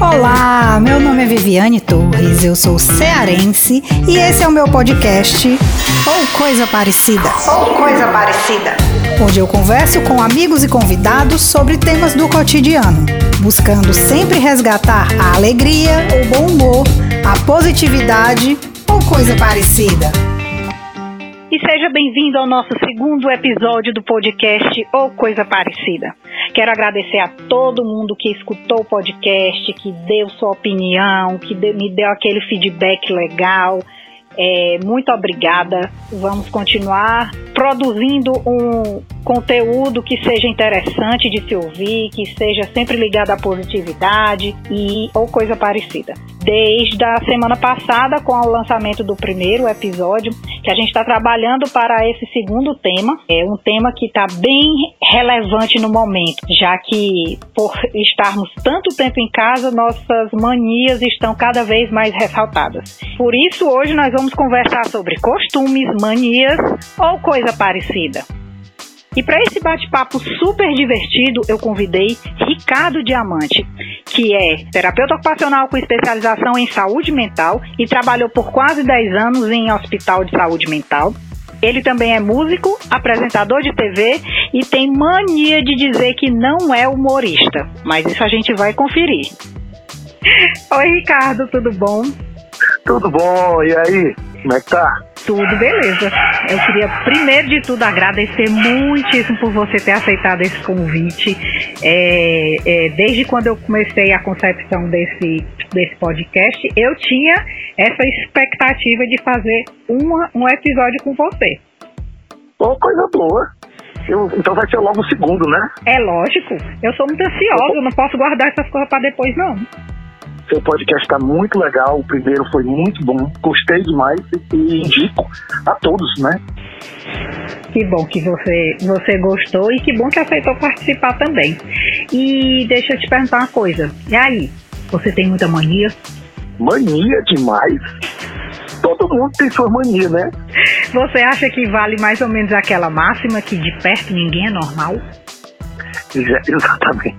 Olá, meu nome é Viviane Torres, eu sou cearense e esse é o meu podcast Ou Coisa Parecida. Ou Coisa Parecida. Onde eu converso com amigos e convidados sobre temas do cotidiano, buscando sempre resgatar a alegria, o bom humor, a positividade ou coisa parecida. E seja bem-vindo ao nosso segundo episódio do podcast ou coisa parecida. Quero agradecer a todo mundo que escutou o podcast, que deu sua opinião, que me deu aquele feedback legal. É, muito obrigada. Vamos continuar produzindo um conteúdo que seja interessante de se ouvir, que seja sempre ligado à positividade e ou coisa parecida. Desde a semana passada, com o lançamento do primeiro episódio, que a gente está trabalhando para esse segundo tema. É um tema que está bem relevante no momento, já que por estarmos tanto tempo em casa, nossas manias estão cada vez mais ressaltadas. Por isso, hoje nós vamos conversar sobre costumes, manias ou coisa parecida. E para esse bate-papo super divertido, eu convidei Ricardo Diamante, que é terapeuta ocupacional com especialização em saúde mental e trabalhou por quase 10 anos em hospital de saúde mental. Ele também é músico, apresentador de TV e tem mania de dizer que não é humorista, mas isso a gente vai conferir. Oi, Ricardo, tudo bom? Tudo bom, e aí? Como é que tá? Tudo beleza. Eu queria, primeiro de tudo, agradecer muitíssimo por você ter aceitado esse convite. É, é, desde quando eu comecei a concepção desse, desse podcast, eu tinha essa expectativa de fazer uma, um episódio com você. Oh, coisa boa. Eu, então vai ser logo o segundo, né? É lógico. Eu sou muito ansiosa, eu não posso guardar essas coisas para depois, não. Seu podcast está muito legal. O primeiro foi muito bom. Gostei demais e indico a todos, né? Que bom que você, você gostou e que bom que aceitou participar também. E deixa eu te perguntar uma coisa. E aí? Você tem muita mania? Mania demais? Todo mundo tem sua mania, né? Você acha que vale mais ou menos aquela máxima que de perto ninguém é normal? Exatamente.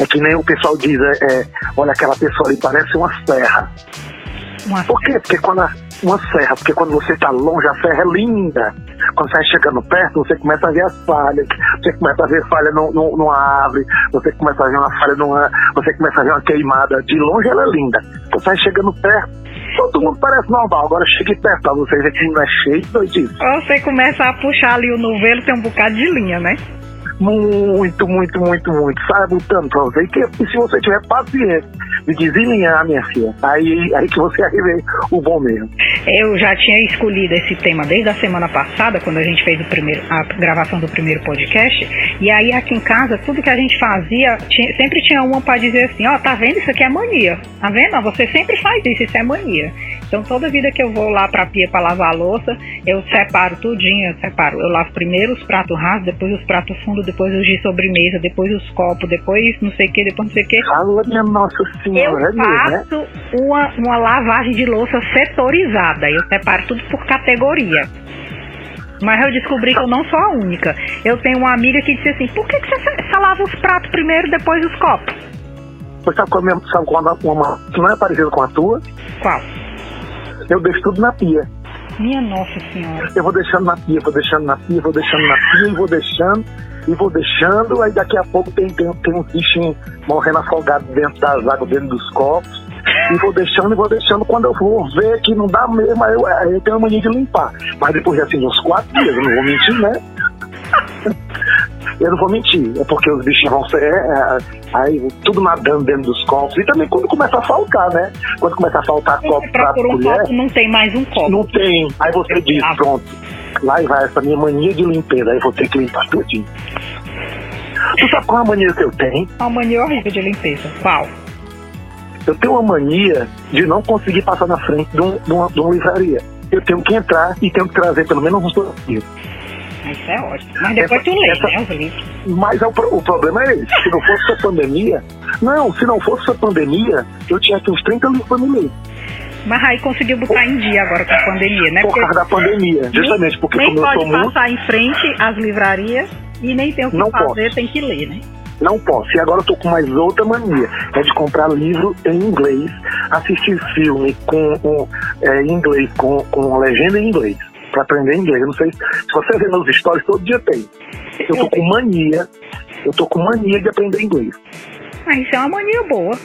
É que nem o pessoal diz, é, é, olha aquela pessoa ali, parece uma serra. Uma Por quê? Porque quando a, uma serra, porque quando você está longe, a serra é linda. Quando você vai chegando perto, você começa a ver as falhas, você começa a ver falha no, no, numa árvore, você começa a ver uma falha numa. Você começa a ver uma queimada. De longe ela é linda. Quando você vai chegando perto, todo mundo parece normal. Agora chegue perto pra você ver que não é cheio de doidice. Você começa a puxar ali o novelo, tem um bocado de linha, né? Muito, muito, muito, muito. Sai botando pra você. E, que, se você tiver paciência de desalinhar, minha filha, aí, aí que você ver o bom mesmo. Eu já tinha escolhido esse tema desde a semana passada, quando a gente fez o primeiro, a gravação do primeiro podcast. E aí aqui em casa, tudo que a gente fazia, tinha, sempre tinha uma para dizer assim, ó, oh, tá vendo? Isso aqui é mania. Tá vendo? Você sempre faz isso, isso é mania. Então toda vida que eu vou lá pra pia para lavar a louça, eu separo tudinho, eu separo. Eu lavo primeiro os pratos rasos, depois os pratos fundos, depois os de sobremesa, depois os copos, depois não sei o que, depois não sei o que. Alô, minha nossa senhora. Eu faço né? uma, uma lavagem de louça setorizada. Eu separo tudo por categoria. Mas eu descobri que eu não sou a única. Eu tenho uma amiga que disse assim: por que, que você, você lava os pratos primeiro depois os copos? Você sabe qual, é sabe qual é uma, que não é parecida com a tua? Qual? Eu deixo tudo na pia. Minha nossa senhora. Eu vou deixando na pia, vou deixando na pia, vou deixando na pia e vou deixando e vou deixando, aí daqui a pouco tem, tem, tem morrendo afogados dentro das águas, dentro dos copos. E vou deixando e vou deixando. Quando eu vou ver que não dá mesmo, aí eu, aí eu tenho a mania de limpar. Mas depois assim, uns quatro dias, eu não vou mentir, né? Eu não vou mentir, é porque os bichinhos vão ser. É, é, aí tudo nadando dentro dos copos. E também quando começa a faltar, né? Quando começa a faltar copo pra um colher. Copo, não tem mais um copo. Não tem. Aí você diz, pronto lá e vai essa minha mania de limpeza. Aí vou ter que limpar tudinho. Tu sabe qual é a mania que eu tenho? Uma mania horrível de limpeza. Qual? Eu tenho uma mania de não conseguir passar na frente de, um, de, uma, de uma livraria. Eu tenho que entrar e tenho que trazer pelo menos uns dois livros. Isso é ótimo. Mas depois essa, tu lê, essa, né, os livros. Mas é o, o, problema é esse. Se não fosse a pandemia... Não, se não fosse a pandemia, eu tinha aqui uns 30 livros para me ler. Mas aí conseguiu botar em dia agora com a pandemia, né? Por causa da pandemia, justamente porque nem como pode eu sou passar muito... em frente às livrarias e nem tem o que não fazer, posso. tem que ler, né? Não posso. E agora eu tô com mais outra mania. É de comprar livro em inglês, assistir filme com, com é, em inglês, com, com legenda em inglês. Pra aprender inglês. Eu não sei se você vê nos stories, todo dia tem. Eu tô com mania. Eu tô com mania de aprender inglês. Ah, isso é uma mania boa.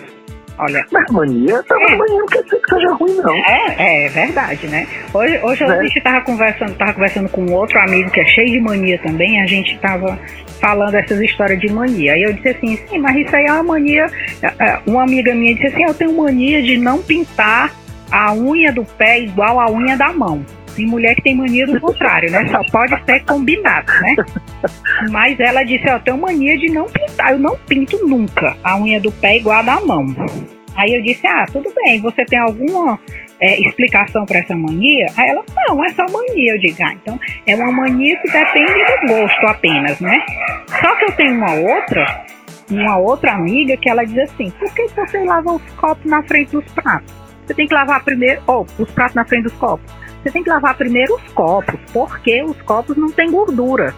Olha. Mas mania, tá é. mania não quer dizer que seja ruim, não. É, é verdade, né? Hoje, hoje é. a gente tava conversando, tava conversando com outro amigo que é cheio de mania também, a gente tava falando essas histórias de mania. Aí eu disse assim, sim, mas isso aí é uma mania. É, é, uma amiga minha disse assim, eu tenho mania de não pintar a unha do pé igual a unha da mão. Tem mulher que tem mania do contrário, né? Só pode ser combinado, né? Mas ela disse, ó, tenho mania de não pintar. Eu não pinto nunca a unha do pé igual a da mão. Aí eu disse, ah, tudo bem, você tem alguma é, explicação para essa mania? Aí ela, não, é só mania. Eu digo, ah, então é uma mania que depende do gosto apenas, né? Só que eu tenho uma outra, uma outra amiga que ela diz assim, por que você lava os copos na frente dos pratos? Você tem que lavar primeiro, ou oh, os pratos na frente dos copos. Você tem que lavar primeiro os copos, porque os copos não têm gordura.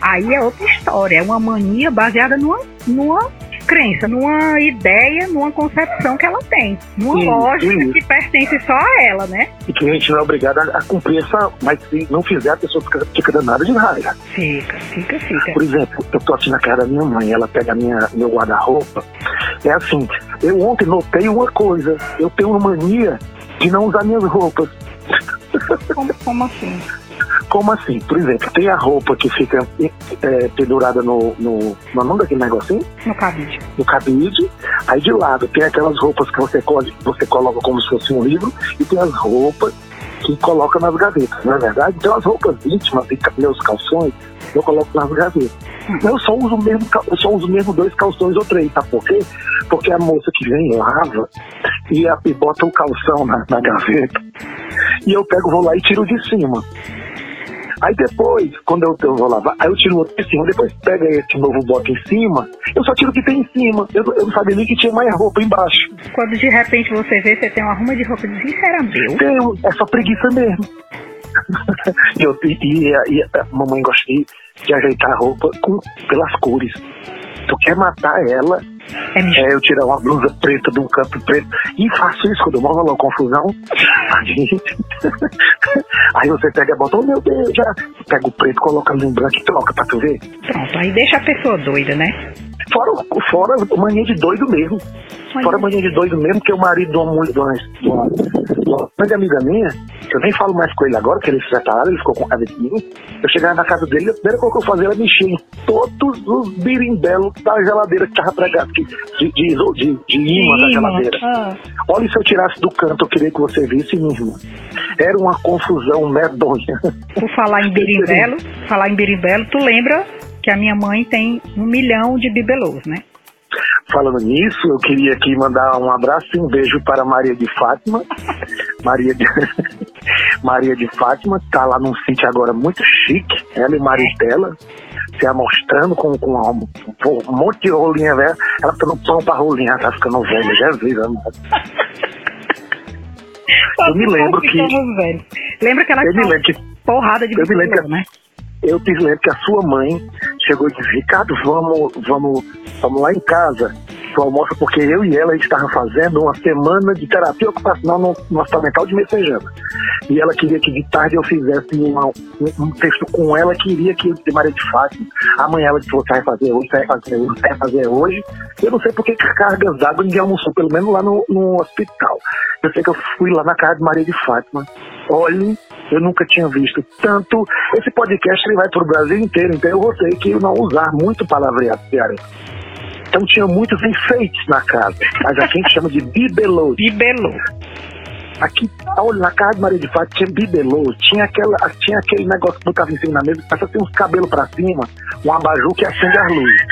Aí é outra história, é uma mania baseada numa, numa crença, numa ideia, numa concepção que ela tem, numa sim, lógica sim. que pertence só a ela, né? E que a gente não é obrigado a, cumprir essa, mas se não fizer, a pessoa fica, fica danada de raiva. Fica, fica, fica. Por exemplo, eu tô aqui na casa da minha mãe, ela pega minha, meu guarda-roupa, é assim, eu ontem notei uma coisa, eu tenho uma mania de não usar minhas roupas. Como, como assim? Como assim? Por exemplo, tem a roupa que fica é, pendurada no, no. No nome daquele negocinho? No cabide. No cabide. Aí de lado tem aquelas roupas que você, você coloca como se fosse um livro, e tem as roupas que coloca nas gavetas, não é verdade? Então as roupas íntimas e meus calções eu coloco nas gavetas. Eu só uso mesmo, eu só uso mesmo dois calções ou três, sabe por quê? Porque a moça que vem lava e, a, e bota o calção na, na gaveta e eu pego, vou lá e tiro de cima. Aí depois, quando eu, eu vou lavar, aí eu tiro o outro em cima, depois pega esse novo bote em cima, eu só tiro o que tem em cima. Eu, eu não sabia nem que tinha mais roupa embaixo. Quando de repente você vê, você tem uma arruma de roupa era meu? Tenho, é só preguiça mesmo. e, eu, e, e, e, a mamãe gosta de, de ajeitar a roupa com, pelas cores. Tu quer matar ela, é, é, eu tirar uma blusa preta de um canto preto e faço isso quando eu moro uma confusão. Aí, aí você pega e bota, oh meu Deus, já pega o preto, coloca no branco e troca pra tu ver. Pronto, aí deixa a pessoa doida, né? Fora, fora mania de doido mesmo. Fora mania de doido mesmo, que o marido de uma mulher, de uma, de uma, grande amiga minha, que eu nem falo mais com ele agora, que ele se separaram, ele ficou com raiva de mim. Eu chegava na casa dele, a primeira coisa que eu fazia era mexer em todos os birimbelos da geladeira que tava pregado, de, de, de, de imã da geladeira. Ah. Olha, se eu tirasse do canto, eu queria que você visse mesmo. Era uma confusão medonha. Por falar em birimbelo, falar em birimbelo, tu lembra que a minha mãe tem um milhão de bibelôs, né? Falando nisso, eu queria aqui mandar um abraço e um beijo para Maria de Fátima. Maria de, Maria de Fátima está lá num sítio agora muito chique, ela e Maristela se amostrando com, com um, um, monte de rolinha velha. Ela tá no pão pra rolinha, ela tá ficando velha, Jesus amado. Eu me lembro que. Lembra que ela eu me lembro que, porrada de bicicleta, né? eu te lembro que a sua mãe chegou e disse, Ricardo, vamos, vamos, vamos lá em casa pro almoço, porque eu e ela a gente estava fazendo uma semana de terapia ocupacional no, no Hospital de Messejana. E ela queria que de tarde eu fizesse uma, um, um, texto com ela, queria que eu de Maria de Fátima. Amanhã ela disse, você vai fazer hoje, você vai fazer hoje, você vai fazer hoje. Eu não sei porque cargas d'água ninguém almoçou, pelo menos lá no, no hospital. Eu sei que eu fui lá na casa de Maria de Fátima. Olhe, eu nunca tinha visto tanto. Esse podcast ele vai para o Brasil inteiro, então eu vou ter que não usar muito palavreado cearense. Então tinha muitos enfeites na casa, mas aqui a gente chama de bibelô. Bibelô. Aqui, na casa de Maria de Fato tinha bibelô, tinha, aquela, tinha aquele negócio que botava em cima na mesa, que passa ter uns cabelos para cima, um abajur que acende as luzes.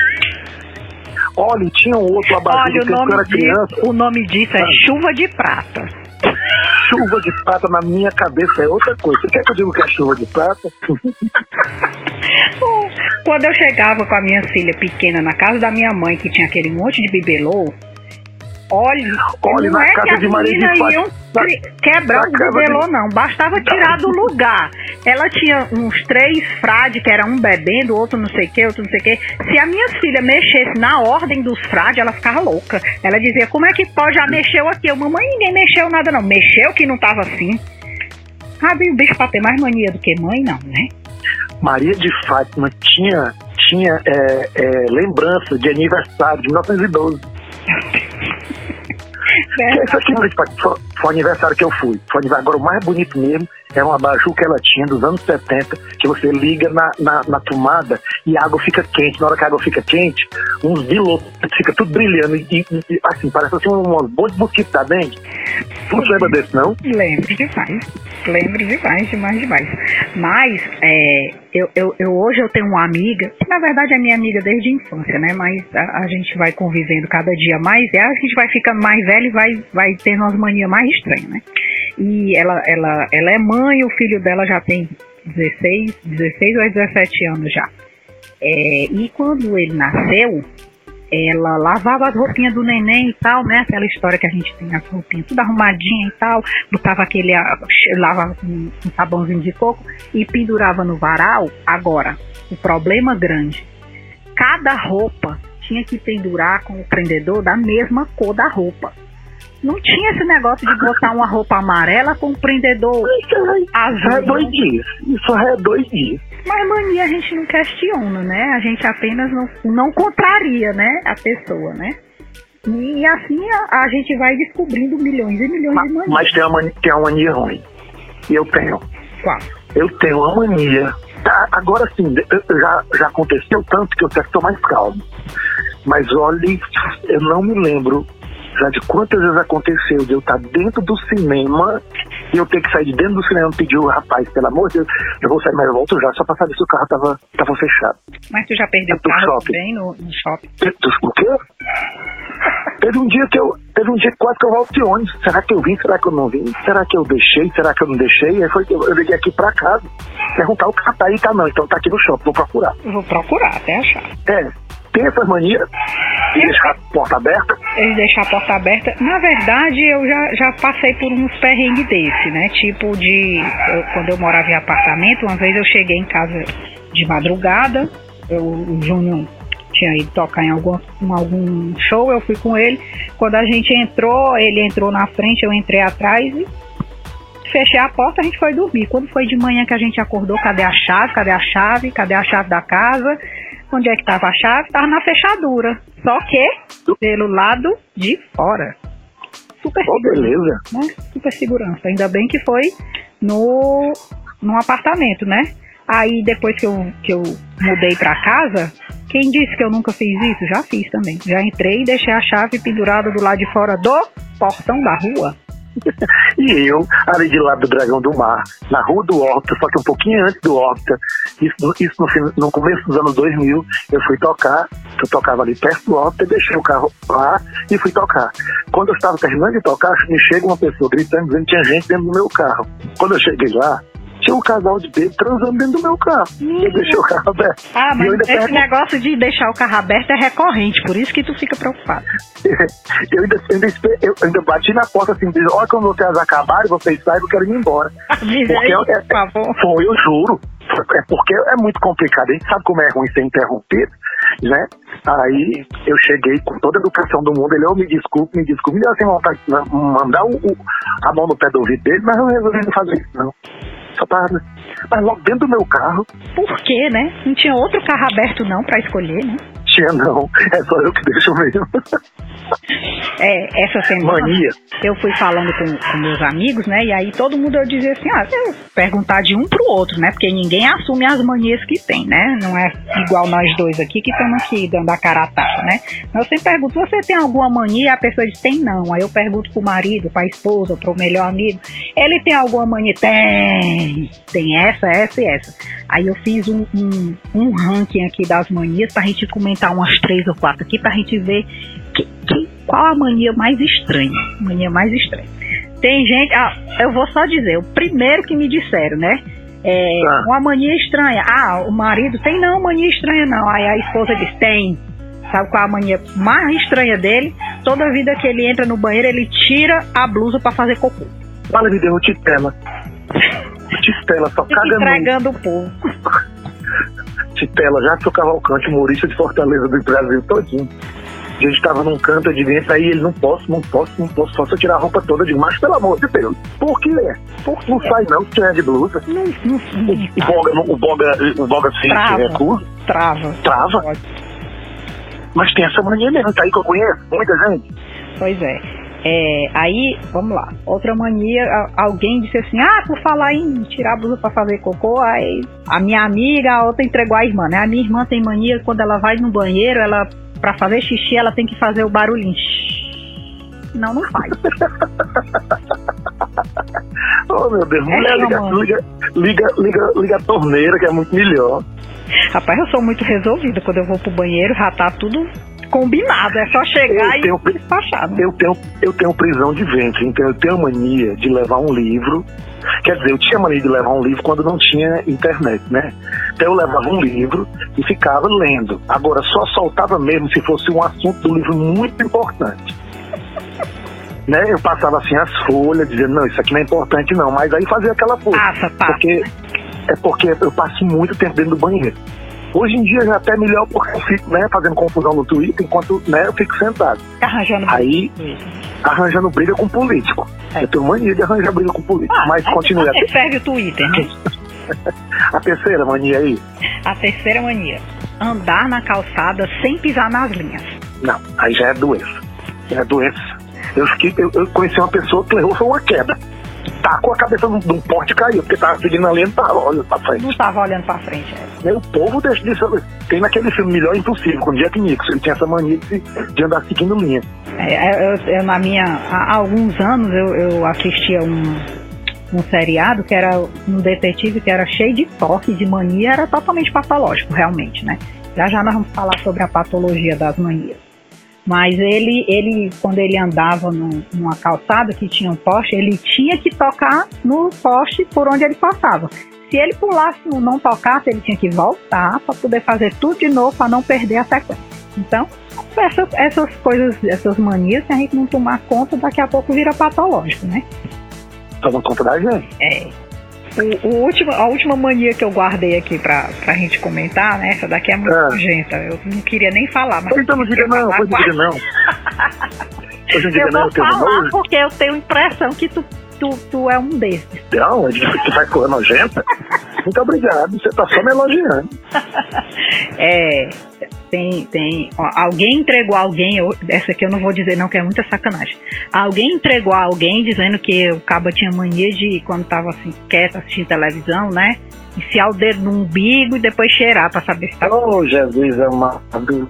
Olha, tinha um outro abajur Olha, que eu era criança. O nome disso é ah. chuva de prata chuva de prata na minha cabeça é outra coisa. Você quer que eu diga que é chuva de prata? Quando eu chegava com a minha filha pequena na casa da minha mãe, que tinha aquele monte de bibelô, olha, olha não na é casa que de Maria de Fátima. Quebrar o bibelô, não. Bastava tirar do lugar. ela tinha uns três frades, que era um bebendo, outro não sei o que, outro não sei o que. Se a minha filha mexesse na ordem dos frades, ela ficava louca. Ela dizia, como é que pode? Já mexeu aqui. Eu, mamãe, ninguém mexeu nada não. Mexeu que não tava assim. Sabe, o bicho pra ter mais mania do que mãe, não, né? Maria de Fátima tinha, tinha é, é, lembrança de aniversário de 1912. É. Isso aqui, foi, foi o aniversário que eu fui. Foi agora o mais bonito mesmo é uma abajur que ela tinha dos anos 70, que você liga na, na, na, tomada e a água fica quente. Na hora que a água fica quente, uns bilotos fica tudo brilhando e, e assim, parece assim um monte de mosquito da dengue. Tu não lembra desse, não? Lembro demais. Lembro demais, demais, demais. Mas, é, eu, eu, eu, hoje eu tenho uma amiga, que na verdade é minha amiga desde a infância, né? Mas a, a, gente vai convivendo cada dia mais, e a gente vai ficando mais velho e vai, vai tendo umas manias mais estranhas, né? E ela, ela, ela é mãe, o filho dela já tem 16, 16 ou 17 anos já. É, e quando ele nasceu, ela lavava as roupinhas do neném e tal, né? Aquela história que a gente tem as roupinhas tudo arrumadinha e tal, botava aquele, lavava com um sabãozinho de coco e pendurava no varal. Agora, o problema grande, cada roupa tinha que pendurar com o prendedor da mesma cor da roupa. Não tinha esse negócio de botar uma roupa amarela com um prendedor azul. É dois dias. Isso é dois dias. Mas mania a gente não questiona, né? A gente apenas não, não contraria, né? A pessoa, né? E assim a, a gente vai descobrindo milhões e milhões mas, de manias. Mas tem uma, mania, tem uma mania ruim. E eu tenho. Qual? Eu tenho uma mania. Tá, agora sim, já, já aconteceu tanto que eu até estou mais calmo. Mas olhe, eu não me lembro já de quantas vezes aconteceu de eu estar dentro do cinema e eu ter que sair de dentro do cinema e pedir o rapaz, pelo amor de Deus, eu vou sair, mas eu volto já, só pra saber se o carro tava, tava fechado. Mas tu já perdeu o carro shopping. também no, no shopping? O quê? Teve um dia que eu. Teve um dia que quase que eu volto de ônibus. Será que eu vim? Será que eu não vim? Será que eu deixei? Será que eu não deixei? Aí foi que eu, eu liguei aqui pra casa. Perguntar o que tá aí, tá não. Então tá aqui no shopping, vou procurar. Vou procurar até achar. É, tem essa mania de deixar a porta aberta? Ele deixar a porta aberta. Na verdade, eu já, já passei por uns perrengues desse, né? Tipo de. Eu, quando eu morava em apartamento, uma vez eu cheguei em casa de madrugada, eu, o Júnior tinha ido tocar em algum, em algum show, eu fui com ele. Quando a gente entrou, ele entrou na frente, eu entrei atrás e fechei a porta, a gente foi dormir. Quando foi de manhã que a gente acordou, cadê a chave? Cadê a chave? Cadê a chave da casa? Onde é que estava a chave? Estava na fechadura. Só que pelo lado de fora. Super oh, beleza. Né? Super segurança. Ainda bem que foi no, no apartamento, né? Aí depois que eu, que eu mudei para casa, quem disse que eu nunca fiz isso? Já fiz também. Já entrei e deixei a chave pendurada do lado de fora do portão da rua. E eu, ali de lado do Dragão do Mar, na Rua do Horta, só que um pouquinho antes do Horta, isso, isso no, no começo dos anos 2000, eu fui tocar, eu tocava ali perto do Horta, deixei o carro lá e fui tocar. Quando eu estava terminando de tocar, me chega uma pessoa gritando, dizendo que tinha gente dentro do meu carro. Quando eu cheguei lá, tinha um casal de bebês transando dentro do meu carro. Hum. Eu deixei o carro aberto. Ah, mas esse pergunto... negócio de deixar o carro aberto é recorrente, por isso que tu fica preocupado. eu, ainda, ainda, eu ainda bati na porta assim, dizendo, olha quando vocês acabarem, vocês saem, eu quero ir embora. porque aí, por favor. Foi, eu juro. É porque é muito complicado. A gente sabe como é ruim ser interrompido, né? Aí eu cheguei com toda a educação do mundo. Ele, oh, me desculpe, me desculpe. Me deu assim vontade de mandar o, o, a mão no pé do ouvido dele, mas eu resolvi não fazer isso, não. Para. Mas logo dentro do meu carro. Por quê, né? Não tinha outro carro aberto não para escolher, né? Tinha não. É só eu que deixo mesmo. É, essa semana Mania. eu fui falando com, com, meus amigos, né? E aí todo mundo eu dizia assim, ah, perguntar de um pro outro, né? Porque ninguém assume as manias que tem, né? Não é igual nós dois aqui que estamos aqui dando a cara a tapa, né? Eu sempre pergunto, você tem alguma mania? A pessoa diz, tem não. Aí eu pergunto pro marido, pra esposa, pro melhor amigo, ele tem alguma mania? Tem, tem essa, essa e essa. Aí eu fiz um, um, um ranking aqui das manias pra gente comentar umas três ou quatro aqui, pra gente ver que, que, qual a mania mais estranha. Mania mais estranha. Tem gente, ah, eu vou só dizer, o primeiro que me disseram, né? É, ah. Uma mania estranha. Ah, o marido tem não, mania estranha não. Aí a esposa diz, tem. Sabe qual a mania mais estranha dele? Toda vida que ele entra no banheiro, ele tira a blusa para fazer cocô. Fala, me deu tela. Titela só cagando. Entregando o povo. Titela, já sou Cavalcante, humorista de Fortaleza do Brasil todinho. A gente estava num canto de dentro, aí ele não posso, não posso, não posso, só se eu tirar a roupa toda de macho, pelo amor de Deus. Por quê? Por não sai não, se é de blusa. Não, não, o, boga, o boga, o boga se. Trava. Trava. Pode. Mas tem essa mania mesmo, tá aí que eu conheço, muita gente. Pois é. É, aí, vamos lá. Outra mania, alguém disse assim: ah, por falar em tirar a blusa pra fazer cocô, aí a minha amiga, a outra entregou a irmã, né? A minha irmã tem mania quando ela vai no banheiro, ela, pra fazer xixi, ela tem que fazer o barulhinho. Não, não faz. oh, meu Deus, mulher, é, liga, liga, liga, liga, liga a torneira, que é muito melhor. Rapaz, eu sou muito resolvida. Quando eu vou pro banheiro, já tá tudo combinado, é só chegar eu e despachar. Né? Eu tenho, eu tenho prisão de ventre, então eu tenho mania de levar um livro. Quer dizer, eu tinha mania de levar um livro quando não tinha internet, né? Então eu levava um livro e ficava lendo. Agora, só soltava mesmo se fosse um assunto do livro muito importante. né? Eu passava assim as folhas, dizendo, não, isso aqui não é importante não, mas aí fazia aquela coisa. Passa, passa. Porque, é porque eu passo muito tempo dentro do banheiro. Hoje em dia já é até melhor porque eu fico né, fazendo confusão no Twitter enquanto né, eu fico sentado. Arranjando Aí, arranjando briga com político. É. Eu tenho mania de arranjar briga com político. Ah, mas continue. Você serve o Twitter, né? a terceira mania aí? A terceira mania. Andar na calçada sem pisar nas linhas. Não, aí já é doença. Já é doença. Eu, fiquei, eu, eu conheci uma pessoa que levou foi uma queda tacou a cabeça de um poste e caiu, porque tava seguindo a linha e tava olhando pra frente. Não tava olhando pra frente, é. O povo deixa disso. Tem naquele filme Melhor Impossível, com Jack Nicholson, ele tinha essa mania de, de andar seguindo linha. É, é, eu, eu, na minha. Há alguns anos eu, eu assistia um, um seriado que era um detetive que era cheio de toque, de mania, era totalmente patológico, realmente, né? Já já nós vamos falar sobre a patologia das manias. Mas ele, ele quando ele andava numa calçada que tinha um poste, ele tinha que tocar no poste por onde ele passava. Se ele pulasse e não tocasse, ele tinha que voltar para poder fazer tudo de novo para não perder a sequência. Então, essas, essas coisas, essas manias, se a gente não tomar conta, daqui a pouco vira patológico, né? Toma conta da gente. É. O, o último, a última mania que eu guardei aqui pra, pra gente comentar, né? Essa daqui é muito é. nojenta. Eu não queria nem falar, mas. Então não diga não, não diga não. Hoje eu não, vou falar porque eu tenho impressão que tu, tu, tu é um desses. Não, tu vai correr nojenta? Muito obrigado, você tá só me elogiando. é, tem, tem. Ó, alguém entregou alguém, eu, essa aqui eu não vou dizer não, que é muita sacanagem. Alguém entregou alguém dizendo que o cabo tinha mania de, quando tava assim, quieto assistindo televisão, né? Enfiar o dedo no umbigo e depois cheirar pra saber se tá. Oh, Jesus amado.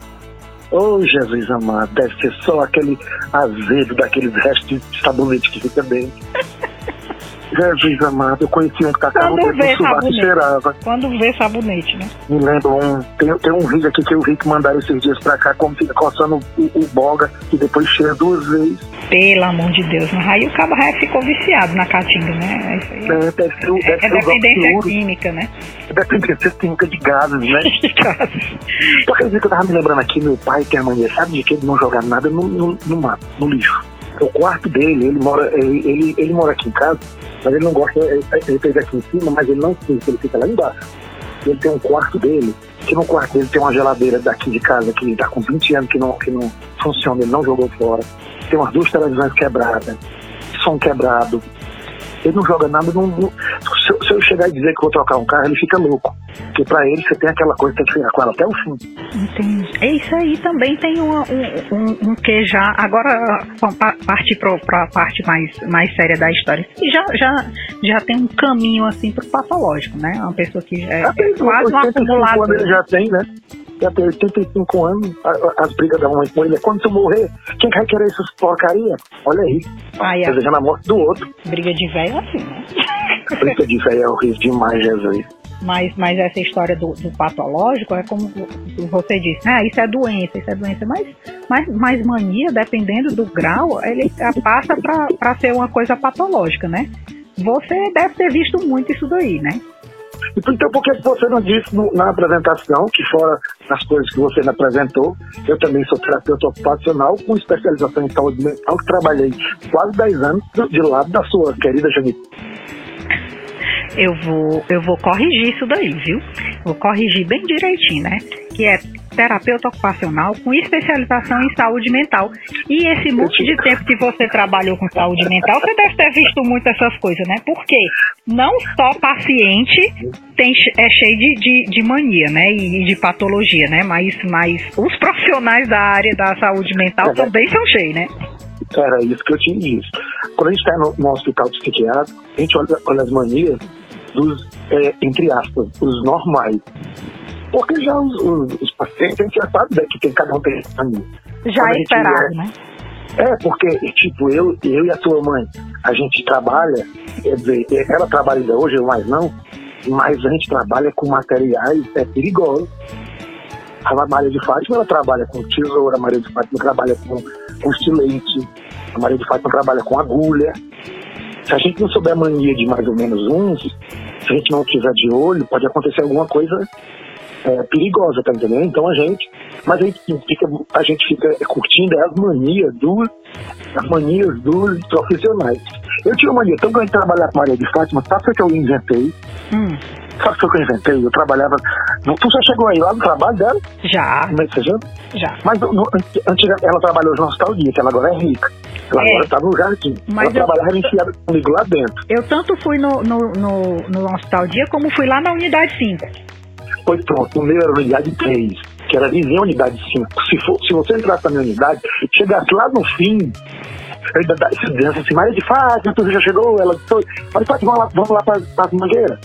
Oh, Jesus amado, deve ser só aquele azedo daqueles restos de sabonete que fica dentro. Jesus amado, eu conheci um que tacava Quando vê sabonete. cheirava. Quando vê sabonete, né? Me lembro um. Tem, tem um vídeo aqui que eu vi que mandaram esses dias pra cá, como fica coçando o, o boga e depois cheira duas vezes. Pelo amor de Deus, mas aí o cabo ficou viciado na caatinga, né? É, isso aí. É, deve ser, deve é, é dependência química, né? É dependência química de gases, né? de gases. Só que eu tava me lembrando aqui, meu pai tem a mania, sabe de que ele não joga nada no, no, no mato, no lixo o quarto dele, ele mora, ele, ele, ele, mora aqui em casa, mas ele não gosta, ele, ele fez aqui em cima, mas ele não fica, ele fica lá embaixo. Ele tem um quarto dele, que no quarto dele tem uma geladeira daqui de casa que está com 20 anos que não, que não funciona, ele não jogou fora. Tem umas duas televisões quebradas, som quebrado, ele não joga nada. Não, não, se, se, eu chegar e dizer que vou trocar um carro, ele fica louco. Porque pra ele você tem aquela coisa que tem que ficar com ela até o fim. Entendi. É isso aí também tem um, um, um que já. Agora, partir pra, pra parte mais, mais séria da história. Já, já, já tem um caminho assim pro patológico, né? Uma pessoa que é, já é quase um acumulado. Ele já tem, né? já tem 85 anos, as brigas da mãe com ele é quando tu morrer, quem vai querer essas porcaria? Olha aí. Ai, desejando a morte do outro. Briga de velho é assim, né? Briga de velho é horrível demais, Jesus. Mas, mas essa história do, do, patológico é como você disse, ah, isso é doença, isso é doença, mas, mas, mas mania, dependendo do grau, ele passa para ser uma coisa patológica, né? Você deve ter visto muito isso daí, né? Então, por que você não disse no, na apresentação, que fora as coisas que você me apresentou, eu também sou terapeuta ocupacional com especialização em saúde mental, que trabalhei quase 10 anos de lado da sua querida Janine. Eu vou, eu vou corrigir isso daí, viu? Vou corrigir bem direitinho, né? Que é terapeuta ocupacional com especialização em saúde mental. E esse monte de tempo que você trabalhou com saúde mental, você deve ter visto muito essas coisas, né? Porque não só paciente tem, é cheio de, de, de mania, né? E de patologia, né? Mas, mas os profissionais da área da saúde mental é. também são cheios, né? Era isso que eu tinha dito. Quando a gente está no, no, hospital psiquiátrico, a gente olha, olha as manias dos, é, entre aspas, os normais. Porque já os, os, os pacientes, a gente já sabe né, que tem, cada um tem mania. Já é esperado, né? É, porque, tipo, eu, eu e a sua mãe, a gente trabalha, quer dizer, ela trabalha ainda hoje, eu mais não, mas a gente trabalha com materiais é, perigosos. A Maria de Fátima, ela trabalha com tesoura, a Maria de Fátima trabalha com, com estilete, a Maria de Fátima trabalha com agulha. Se a gente não souber a mania de mais ou menos uns, se a gente não tiver de olho, pode acontecer alguma coisa é, perigosa, tá entendendo? Então a gente, mas a gente fica, a gente fica curtindo as manias dos, as manias dos profissionais. Eu tinha uma mania tão grande de trabalhar com Maria de Fátima, sabe o que eu inventei? Hum. Sabe o que eu inventei? Eu trabalhava. Tu já chegou aí lá no trabalho dela? Já. É você já? Já. Mas no, antiga, ela trabalhou no Hospital Dia, que ela agora é rica. Ela é. agora está no jardim. Mas ela eu, trabalhava enfiada comigo lá dentro. Eu tanto fui no, no, no, no Hospital Dia como fui lá na unidade 5. Pois pronto, o meu era unidade 3, que era vizinha unidade 5. Se, for, se você entrasse na minha unidade, chegasse lá no fim, disse assim, Maria de Fátima, tu já chegou? Ela disse, Maria de Fátima, vamos lá, vamos lá para a mangueira.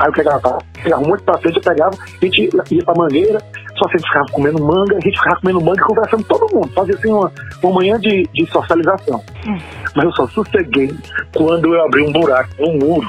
Aí eu pegava, pegava um monte de papel, eu pegava, a gente ia pra mangueira, só a gente ficava comendo manga, a gente ficava comendo manga e conversando com todo mundo, fazia assim uma, uma manhã de, de socialização. Hum. Mas eu só sosseguei quando eu abri um buraco no muro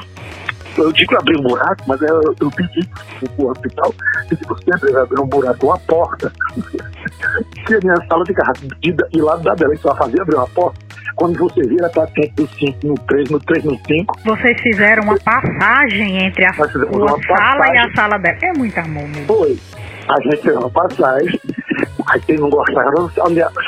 eu digo abrir um buraco, mas eu, eu pedi pro hospital que se você abrir um buraco, uma porta, que a minha sala de, de lado da dela, então ela fazia abrir uma porta. Quando você vira, tá dentro do 5 no 3, no 3 no 5. Vocês fizeram uma passagem entre a sua sala e a sala dela. É muito amor mesmo. Foi. A gente fez uma passagem, aí quem não gostava,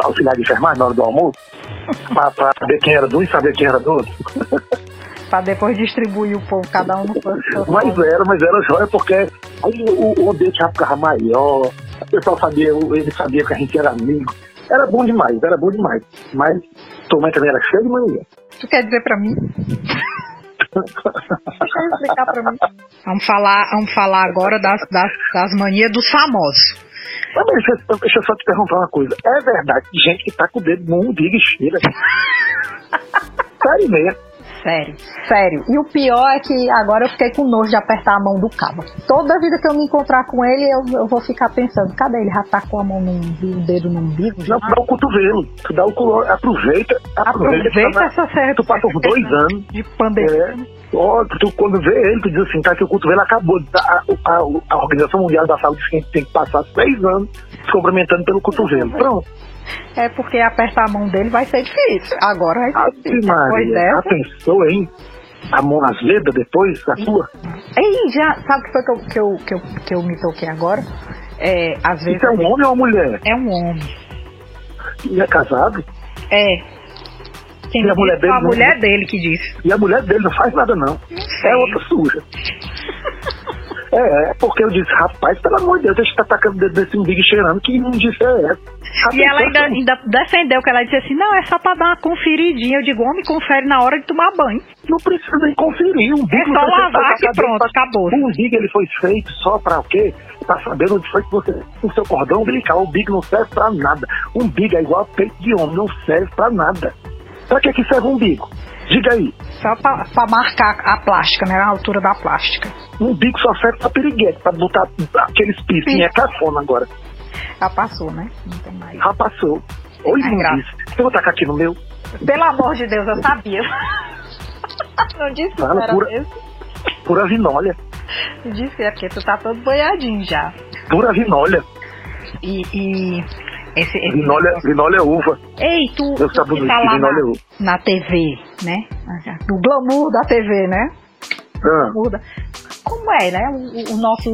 auxiliar de enfermagem na hora do almoço, para saber quem era de um e saber quem era do outro. para depois distribuir o povo, cada um no posto. Mas era, mas era joia, porque aí o, o já ficava maior, o pessoal sabia, ele sabia que a gente era amigo. Era bom demais, era bom demais. Mas tua mãe também era cheia de mania. Tu quer dizer pra mim? Deixa eu explicar pra mim. Vamos falar, vamos falar agora das, das, das manias dos famosos. Mas deixa, deixa eu só te perguntar uma coisa. É verdade que gente que tá com o dedo no umbigo e cheira? Sério mesmo. Sério, sério. E o pior é que agora eu fiquei com nojo de apertar a mão do cabo. Toda vida que eu me encontrar com ele, eu, eu vou ficar pensando, cadê ele? Já tá com a mão no umbigo, o dedo no umbigo? Não, dá o cotovelo. Tu dá o culo, aproveita. Aproveita, aproveita essa série. Tu passou dois anos. De pandemia. É. Oh, tu, quando vê ele, tu diz assim, tá que o cotovelo acabou. A, a, a Organização Mundial da Saúde diz que a gente tem que passar seis anos se cumprimentando pelo cotovelo. Pronto. É porque apertar a mão dele vai ser difícil. Agora vai ser difícil. Maria, dessa... já pensou, hein? A mão azeda depois da sua? Ei, já, sabe o que foi que eu, que, eu, que, eu, que eu me toquei agora? É, às vezes. Isso é um homem ou uma mulher? É um homem. E é casado? É. Quem e a mulher dele? A mulher dele que disse. E a mulher dele não faz nada, não. não é outra suja. É, é, porque eu disse, rapaz, pelo amor de Deus, você está tacando o dedo nesse umbigo cheirando, que não disse é essa? E ela ainda, ainda defendeu que ela disse assim, não, é só pra dar uma conferidinha. Eu digo, homem, confere na hora de tomar banho. Não precisa nem conferir. Um é só lavar que pronto, acabou. O umbigo ele foi feito só pra o quê? Pra saber onde foi que você o seu cordão umbilical. O umbigo não serve pra nada. O umbigo é igual a peito de homem, não serve pra nada. Pra que que serve o umbigo? Diga aí. Só pra, pra, marcar a plástica, né? A altura da plástica. Um bico só serve pra piriguete, pra botar aqueles piercing. É cafona agora. Já passou, né? Não tem mais. Já passou. Oi, é disse. Eu vou tacar aqui no meu. Pelo amor de Deus, eu sabia. não disse Fala, pura, mesmo. Pura vinolha. Disse, é porque tu tá todo boiadinho já. Pura vinolha. E, e esse, esse vinólia, vinólia é uva. Ei, tu, tu que tá lá na, é na TV, né? O glamour da TV, né? Ah. Muda. Como é, né? O, o nosso.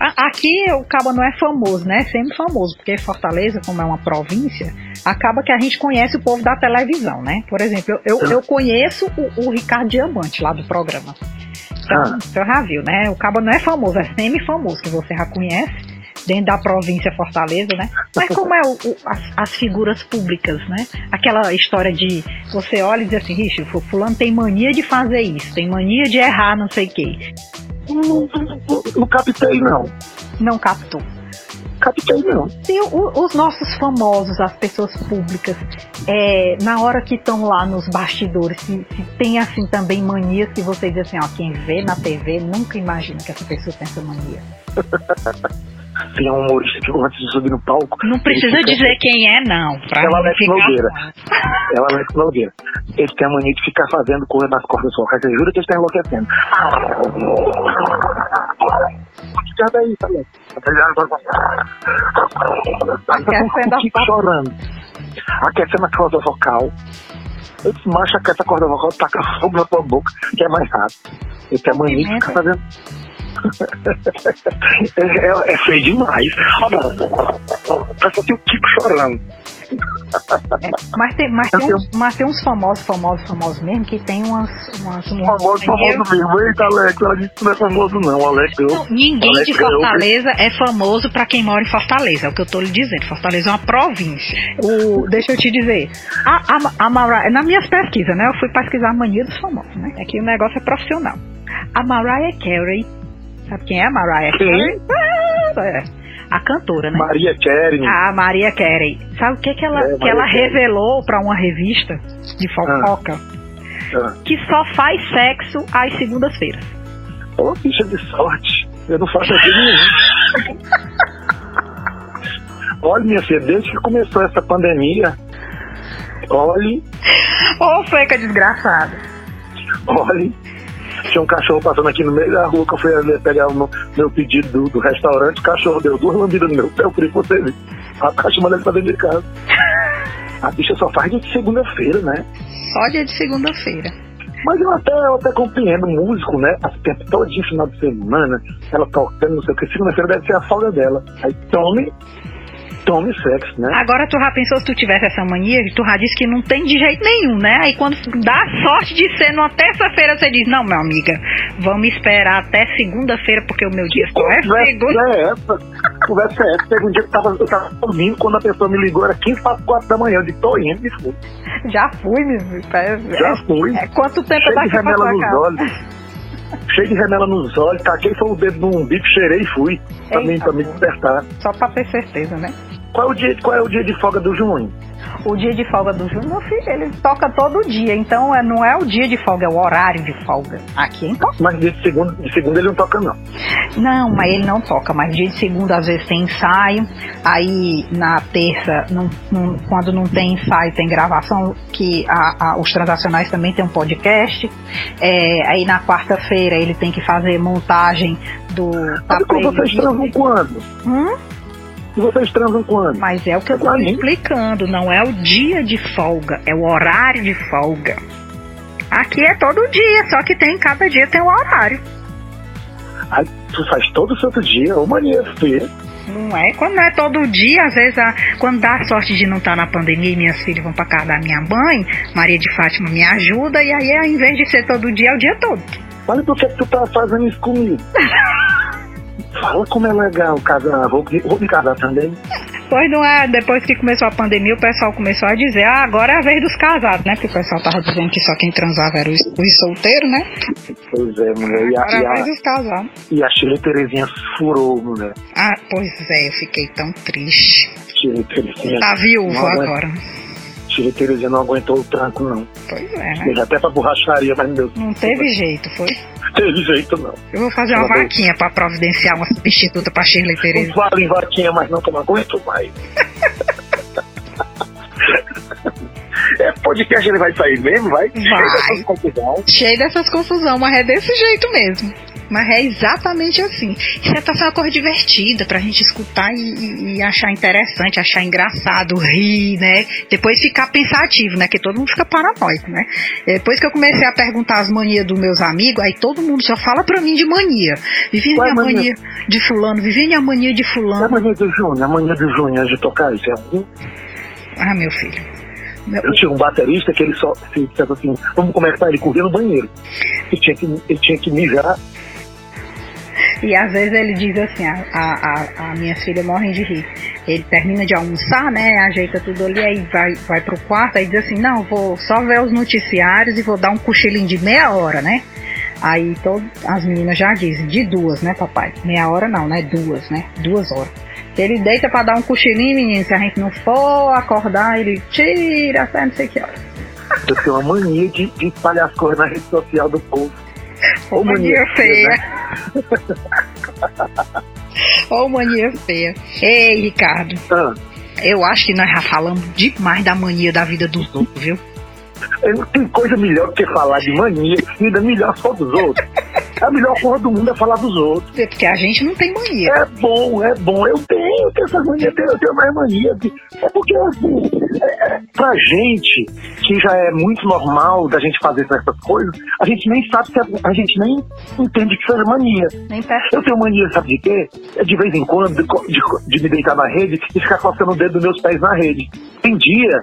Aqui o Cabo não é famoso, né? Sempre famoso, porque Fortaleza, como é uma província, acaba que a gente conhece o povo da televisão, né? Por exemplo, eu, eu, eu conheço o, o Ricardo Diamante lá do programa. Então, ah. você já viu, né? O cabo não é famoso, é semi-famoso, que você já conhece, dentro da província Fortaleza, né? Mas como é o, o, as, as, figuras públicas, né? Aquela história de você olha e diz assim, Richo, fulano tem mania de fazer isso, tem mania de errar, não sei o quê. Não, não, captei, não. Não captou captei, não. E o, os nossos famosos, as pessoas públicas, é, na hora que estão lá nos bastidores, se, se, tem assim também manias que você diz assim, ó, quem vê na TV nunca imagina que essa pessoa tem essa mania. tem um humorista que antes de subir no palco. Não precisa fica... dizer quem é, não. Pra Ela Alex Nogueira. Ela Alex Nogueira. Ele tem a mania de ficar fazendo coisa nas cordas vocais. Você jura que ele está enlouquecendo. Já daí, tá. Aquecendo a chorando. Aquecendo a corda vocal. Eu desmancho aquece a corda vocal, taca fogo na tua boca, que é mais rápido. Ele tem a mania de ficar fazendo é, é, é, feio demais. Parece que o Kiko chorando. É, mas, tem, mas, tem uns, mas tem uns famosos, famosos, famosos mesmo que tem umas. umas, umas famoso, famoso mesmo. Eita, Alex, ela disse que não é famoso, não. Alex, eu, não, ninguém Alex, de Fortaleza eu, é famoso pra quem mora em Fortaleza. É o que eu tô lhe dizendo. Fortaleza é uma província. O, deixa eu te dizer. A, a, a Mariah, nas minhas pesquisas, né? Eu fui pesquisar a mania dos famosos, né? É que o negócio é profissional. A Mariah Carey Sabe quem é a Mariah Carey? Ah, é. A cantora, né? Maria Carey. A Maria Carey. Sabe o que, que ela, é, que ela revelou para uma revista de fofoca? Ah. Ah. Que só faz sexo às segundas-feiras. Ô, oh, bicha de sorte. Eu não faço aquilo nenhum. Olha, minha filha, desde que começou essa pandemia, olhe. Ô, oh, feca desgraçada. Olhe, tinha um cachorro passando aqui no meio da rua que eu fui pegar o meu pedido do, do, restaurante. O cachorro deu duas lambidas no meu pé. Eu falei, você. A caixa mandou ele pra dentro de casa. A bicha só faz dia de segunda-feira, né? Só dia de segunda-feira. Mas eu até, eu até compreendo, músico, né? As tempo todinho, final de semana, ela tocando, não sei o que. Segunda-feira deve ser a folga dela. Aí tome tome sexo, né? Agora tu já pensou se tu tivesse essa mania, tu já disse que não tem de jeito nenhum, né? Aí quando dá sorte de ser numa terça-feira, você diz, não, minha amiga, vamos esperar até segunda-feira, porque o meu dia só é segunda. É essa. Conversa é essa. Teve um dia que eu tava, eu tava dormindo, quando a pessoa me ligou, era 15 para 4 da manhã, eu disse, tô indo, e fui. Já fui, meu filho. Já fui. É, quanto tempo Cheio daqui pra nos casa? olhos cheio de remela nos olhos, taquei foi o dedo no umbigo, cheirei e fui. Pra, mim, pra me despertar. Só pra ter certeza, né? Qual é o dia, qual é o dia de folga do Junho? O dia de folga do Júnior, meu filho, ele toca todo dia. Então é, não é o dia de folga, é o horário de folga. Aqui é então. Mas dia de segunda, de segunda ele não toca, não. Não, mas ele não toca. Mas dia de segunda às vezes tem ensaio. Aí na terça, não, não, quando não tem ensaio, tem gravação, que a, a, os transacionais também tem um podcast. É, aí na quarta-feira ele tem que fazer montagem do. Mas vocês transam quando? Hum? E vocês transam quando? Mas é o que eu estou explicando, não é o dia de folga, é o horário de folga. Aqui é todo dia, só que tem cada dia tem um horário. Aí tu faz todo santo dia, ô mania feia. Não é? Quando não é todo dia, às vezes, a, quando dá a sorte de não estar tá na pandemia e minhas filhas vão para casa da minha mãe, Maria de Fátima me ajuda, e aí, ao invés de ser todo dia, é o dia todo. Olha por que tu tá fazendo isso comigo. Fala como é legal casar, vou, vou me casar também. Pois não é, depois que começou a pandemia, o pessoal começou a dizer, ah, agora é a vez dos casados, né? Porque o pessoal tava dizendo que só quem transava era os, os solteiros, né? Pois é, mulher. E a, agora é a vez dos casados. E a Chile Terezinha furou, mulher. Ah, pois é, eu fiquei tão triste. Chile Terezinha. Tá viúvo agora. Chile Terezinha não aguentou o tranco, não. Pois é, né? até pra borracharia, mas meu. Não teve jeito, foi? teve jeito, não. Eu vou fazer uma Ela vaquinha pra providenciar uma substituta pra Shirley Tereza. Não falo em vaquinha, mas não, que eu não aguento mais. é, podcast ele vai sair mesmo, vai? Vai. Cheio dessas confusão. Cheio dessas confusão, mas é desse jeito mesmo. Mas é exatamente assim. Isso é pra ser uma coisa divertida, pra gente escutar e, e, achar interessante, achar engraçado, rir, né? Depois ficar pensativo, né? Que todo mundo fica paranoico, né? Depois que eu comecei a perguntar as manias dos meus amigos, aí todo mundo só fala pra mim de mania. Vivi a mania? mania de fulano, vivi a mania de fulano. Qual é a mania do Júnior? A mania do Júnior de tocar isso é Ah, meu filho. Eu tinha um baterista que ele só se dissesse assim, vamos começar, ele corria no banheiro. Ele tinha que, ele tinha que mijar. E às vezes ele diz assim, a, a, a minha filha morre de rir. Ele termina de almoçar, né? Ajeita tudo ali, aí vai, vai pro quarto, aí diz assim, não, vou só ver os noticiários e vou dar um cochilinho de meia hora, né? Aí todo, as meninas já dizem, de duas, né, papai? Meia hora não, né? Duas, né? Duas horas. Ele deita pra dar um cochilinho, menino. Se a gente não for acordar, ele tira até não sei que hora. Eu tenho uma mania de, de espalhar as coisas na rede social do povo. Ô, mania, mania feia. Ô, mania feia. Ei, Ricardo. Ah. Eu acho que nós já falamos demais da mania da vida dos outros, viu? Não tem coisa melhor que falar de mania, ainda melhor só dos outros. A melhor coisa do mundo é falar dos outros. É porque a gente não tem mania. É bom, é bom. Eu tenho, eu tenho essa mania, eu tenho, eu tenho mais mania. É porque, assim, é, é, pra gente, que já é muito normal da gente fazer essas coisas, a gente nem sabe que a, a gente nem entende que isso é mania. Nem eu tenho mania, sabe de quê? É de vez em quando, de, de, de me deitar na rede e ficar coçando o dedo dos meus pés na rede. Tem dia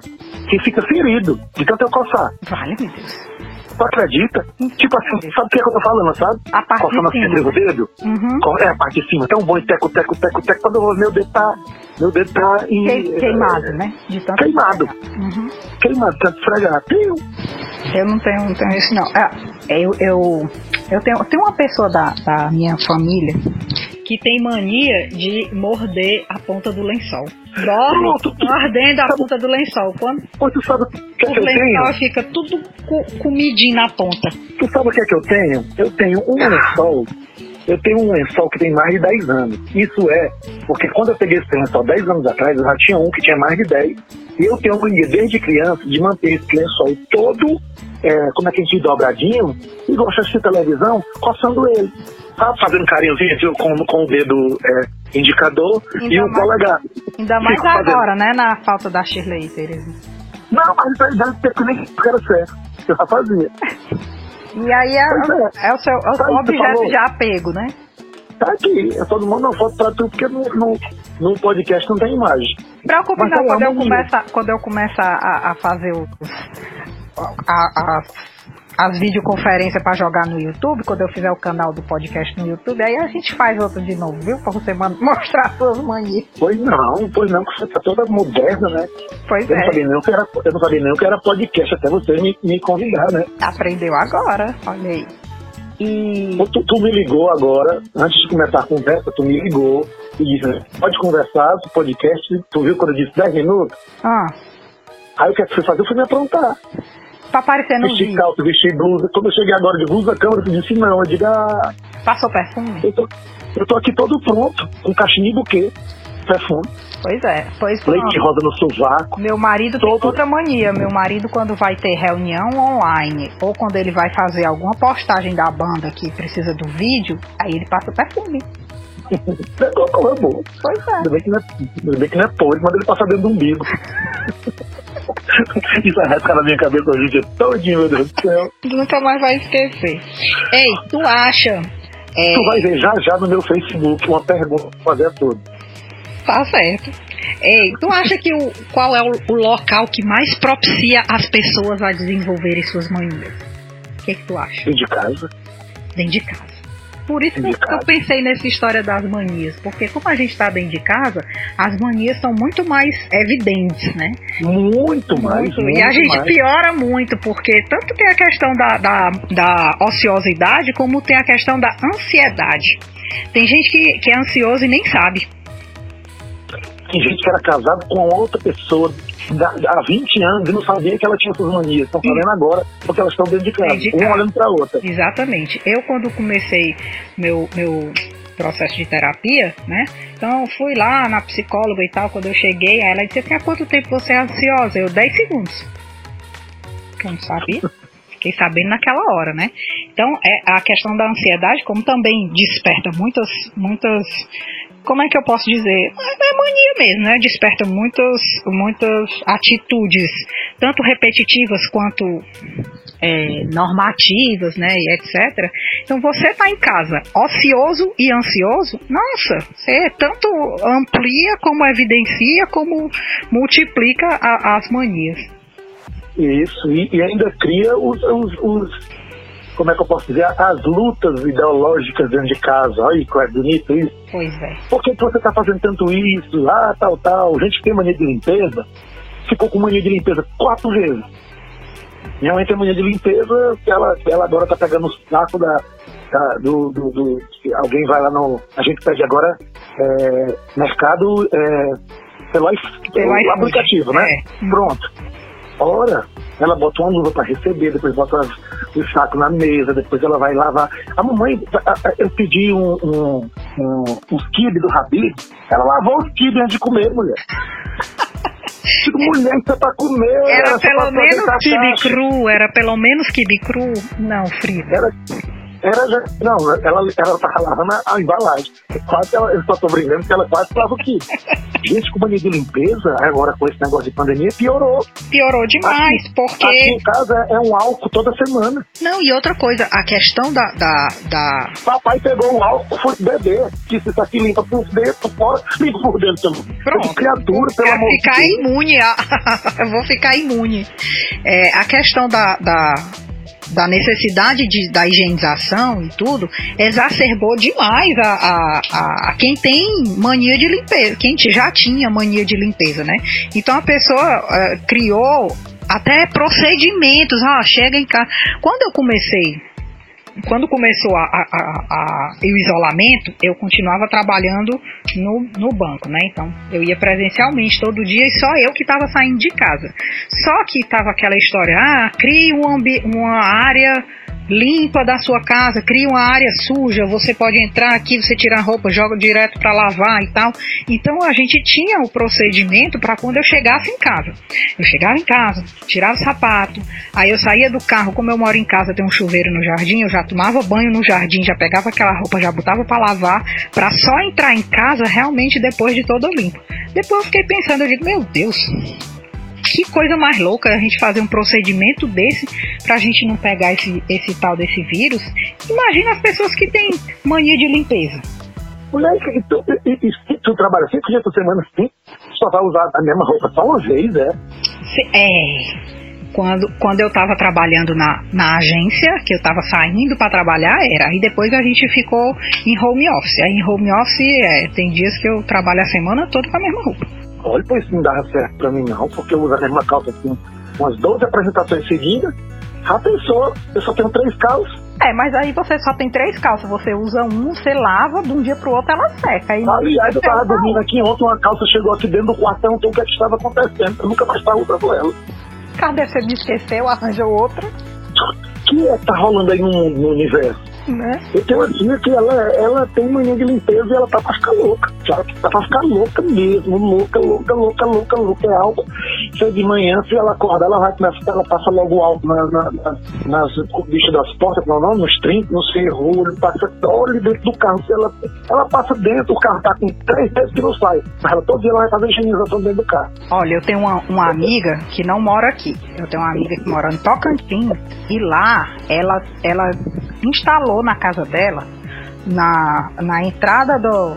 que fica ferido, de tanto eu coçar. Vale, meu Deus. Tu acredita? Tipo assim, sabe o que, é que eu tô falando, sabe? A parte Coçando de cima. o dedo. Uhum. É, a parte de cima. Tão bom, teco, teco, teco, teco. Quando eu vou, meu dedo tá... Meu dedo tá... Em, queimado, é, né? Queimado. Uhum. Queimado, tanto esfregar. Tenho. Eu não tenho, não tenho isso, não. É, eu, eu, eu tenho, tenho uma pessoa da, da minha família que tem mania de morder a ponta do lençol. Dorme mordendo a ponta do lençol. Quando tu sabe o que, o que lençol tenho? fica tudo co comidinho na ponta. Tu sabe o que é que eu tenho? Eu tenho um lençol eu tenho um lençol que tem mais de 10 anos. Isso é porque quando eu peguei esse lençol 10 anos atrás, eu já tinha um que tinha mais de 10. E eu tenho mania desde criança de manter esse lençol todo, é, como é que a gente dobradinho, e gosto de assistir televisão coçando ele tá fazendo carinhozinho com, com o dedo é, indicador ainda e o polegar. Ainda mais agora, né? Na falta da Shirley, Tereza. Não, mas deve ter que nem era certo. Eu já fazia. E aí é, é. é o seu é o tá objeto de apego, né? Tá aqui, eu mandando uma foto pra tu, porque no, no, no podcast não tem imagem. Preocupe não, tá quando eu, começo, quando eu começo a, a fazer os, a, a as videoconferências para jogar no YouTube, quando eu fizer o canal do podcast no YouTube, aí a gente faz outro de novo, viu? Pra você mostrar suas manias. Pois não, pois não, que você tá toda moderna, né? Pois eu é. Não sabia nem que era, eu não sabia nem que era podcast até você me, me convidar, né? Aprendeu agora, olha aí. E... Tu, tu, me ligou agora, antes de começar a conversa, tu me ligou e disse, pode conversar, do podcast, tu viu quando eu disse 10 minutos? Ah. Aí o que é que você fazer? Eu fui me aprontar pra aparecer no vestir calça, vestir blusa. Quando eu cheguei agora de blusa, câmera, eu disse não. Eu digo, ah, Passou perfume? Eu tô, eu tô aqui todo pronto, com caixinha do quê? Perfume. Pois é, pois Leite roda no sovaco. Meu marido todo... tem outra mania. Meu marido, quando vai ter reunião online, ou quando ele vai fazer alguma postagem da banda que precisa do vídeo, aí ele passa perfume. Não, é bom. Pois é. Ainda bem que não é, bem que não é podre, mas ele passa dentro do umbigo. Isso arrasca na minha cabeça hoje o dia todinho, meu Deus do céu. Nunca mais vai esquecer. Ei, tu acha? É... Tu vai ver já já no meu Facebook uma pergunta pra fazer tudo. Tá certo. Ei, tu acha que o, qual é o, o local que mais propicia as pessoas a desenvolverem suas manias? O que, é que tu acha? Dentro de casa. Dentro de casa. Por isso que eu pensei nessa história das manias, porque como a gente está dentro de casa, as manias são muito mais evidentes, né? Muito mais. Muito. Muito e a gente mais. piora muito, porque tanto tem a questão da, da, da ociosidade, como tem a questão da ansiedade. Tem gente que, que é ansioso e nem sabe. Tem gente que era casado com outra pessoa há 20 anos e não sabia que ela tinha essas manias. Estão fazendo agora porque elas estão dentro de casa, de uma olhando para a outra. Exatamente. Eu, quando comecei meu, meu processo de terapia, né? Então, fui lá na psicóloga e tal. Quando eu cheguei, ela disse assim: há quanto tempo você é ansiosa? Eu, 10 segundos. Eu não sabia. Fiquei sabendo naquela hora, né? Então, é a questão da ansiedade, como também desperta muitas, muitas como é que eu posso dizer? É mania mesmo, né? Desperta muitas, muitas atitudes, tanto repetitivas quanto é, normativas, né? E etc. Então você está em casa ocioso e ansioso, nossa, você tanto amplia como evidencia, como multiplica a, as manias. Isso, e, e ainda cria os, os, os, como é que eu posso dizer, as lutas ideológicas dentro de casa. Olha que é bonito isso. Pois é. Por que você está fazendo tanto isso? Ah, tal, tal. Gente tem mania de limpeza, ficou com mania de limpeza quatro vezes. Minha mãe tem mania de limpeza, ela, ela agora está pegando o saco da, da do, do, do, Alguém vai lá no. A gente pede agora é, mercado é, pelo, pelo aplicativo, né? É. Pronto. Ora, ela bota uma luva para receber, depois bota o saco na mesa, depois ela vai lavar. A mamãe, eu pedi um, um, um, uns quibe do Rabi, ela lavou os quibe antes de comer, mulher. Tipo, mulher, isso é pra comer. Era pelo menos quibe cru, era pelo menos quibe cru. Não, frito. Era, era já, não, ela, ela tava lavando a, embalagem. Quase ela, eu só tô brincando que ela quase lava o quê? Gente, com mania de limpeza, agora com esse negócio de pandemia, piorou. Piorou demais, aqui, porque. Aqui em casa é um álcool toda semana. Não, e outra coisa, a questão da. da, da... Papai pegou o álcool, foi beber. Disse isso aqui limpa por dentro, fora, limpa por dentro também. Pronto. Criatura, pelo amor de Deus. Ficar imune. eu vou ficar imune. É, a questão da, da da necessidade de, da higienização e tudo, exacerbou demais a, a, a, a, quem tem mania de limpeza, quem já tinha mania de limpeza, né? Então a pessoa uh, criou até procedimentos, ah, chega em casa. Quando eu comecei quando começou a, a, a, o isolamento, eu continuava trabalhando no, no banco, né? Então, eu ia presencialmente todo dia e só eu que estava saindo de casa. Só que estava aquela história, ah, crie um uma área limpa da sua casa, cria uma área suja, você pode entrar aqui, você tira a roupa, joga direto para lavar e tal. Então a gente tinha o procedimento para quando eu chegasse em casa. Eu chegava em casa, tirava o sapato, aí eu saía do carro, como eu moro em casa, tem um chuveiro no jardim, eu já tomava banho no jardim, já pegava aquela roupa, já botava para lavar, para só entrar em casa realmente depois de todo limpo. Depois eu fiquei pensando, eu digo, meu Deus, que coisa mais louca a gente fazer um procedimento desse pra gente não pegar esse, esse tal desse vírus. Imagina as pessoas que têm mania de limpeza. Mulher, e tu, e, e, tu trabalha cinco dias por semana assim, só vai usar a mesma roupa só uma vez, é? É. Quando, quando eu estava trabalhando na, na agência, que eu estava saindo para trabalhar, era. E depois a gente ficou em home office. Aí em home office, é, tem dias que eu trabalho a semana toda com a mesma roupa. Olha, pois não dava certo pra mim não, porque eu uso a mesma calça assim, umas 12 apresentações seguidas. Já pensou, eu só tenho três calças. É, mas aí você só tem três calças, você usa um, você lava, de um dia pro outro ela seca. Aliás, eu tava dormindo aqui ontem, uma calça chegou aqui dentro do quartão, então o que, é que estava acontecendo? Eu nunca mais estava usando ela. Cadê você me esqueceu, arranjou outra? O que é tá rolando aí no, no universo? Né? Eu tenho uma tia que ela, ela tem mania de limpeza e ela tá pra ficar louca. Sabe? Tá pra ficar louca mesmo, louca, louca, louca, louca, louca. É algo. Se é de manhã, se ela acorda, ela vai começar, ela passa logo alto na, na, na, nas bichas das portas, não, não, nos trincos, no ferrolho, passa, olha dentro do carro. Se ela, ela passa dentro, o carro tá com três vezes que não sai. Mas ela todo dia ela vai fazer higienização dentro do carro. Olha, eu tenho uma, uma amiga que não mora aqui. Eu tenho uma amiga que mora em Tocantins e lá ela, ela instalou na casa dela, na, na entrada do,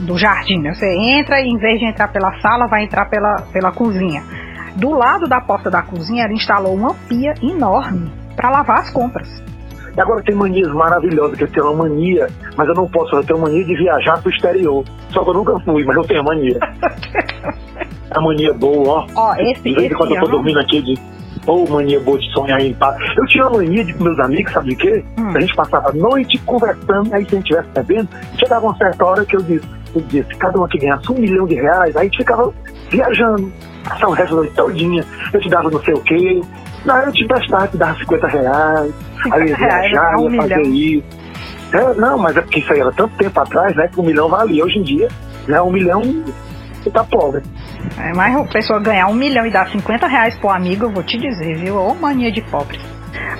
do jardim. Né? Você entra e em vez de entrar pela sala, vai entrar pela, pela cozinha. Do lado da porta da cozinha, ela instalou uma pia enorme para lavar as compras. E agora tem manias maravilhosas, que eu tenho uma mania, mas eu não posso, eu tenho mania de viajar pro exterior. Só que eu nunca fui, mas eu tenho a mania. a mania boa, ó. Ó, esse, de vez em quando eu tô dormindo aqui de ou mania boa de sonhar em paz. Eu tinha uma mania de meus amigos, sabe de quê? Hum. A gente passava a noite conversando, aí se a gente estivesse bebendo, chegava uma certa hora que eu disse, eu disse, cada um aqui ganhasse um milhão de reais, aí a gente ficava viajando, passava o resto da noite todinha, eu te dava não sei o quê, não, eu te emprestava, te dava 50 reais, 50 aí ia viajar, um ia fazer isso. É, não, mas é porque isso aí era tanto tempo atrás, né, que um milhão valia. Hoje em dia, né, um milhão você tá pobre. É, mas a pessoa ganhar um milhão e dar 50 reais pro amigo, eu vou te dizer, viu? Ô mania de pobre.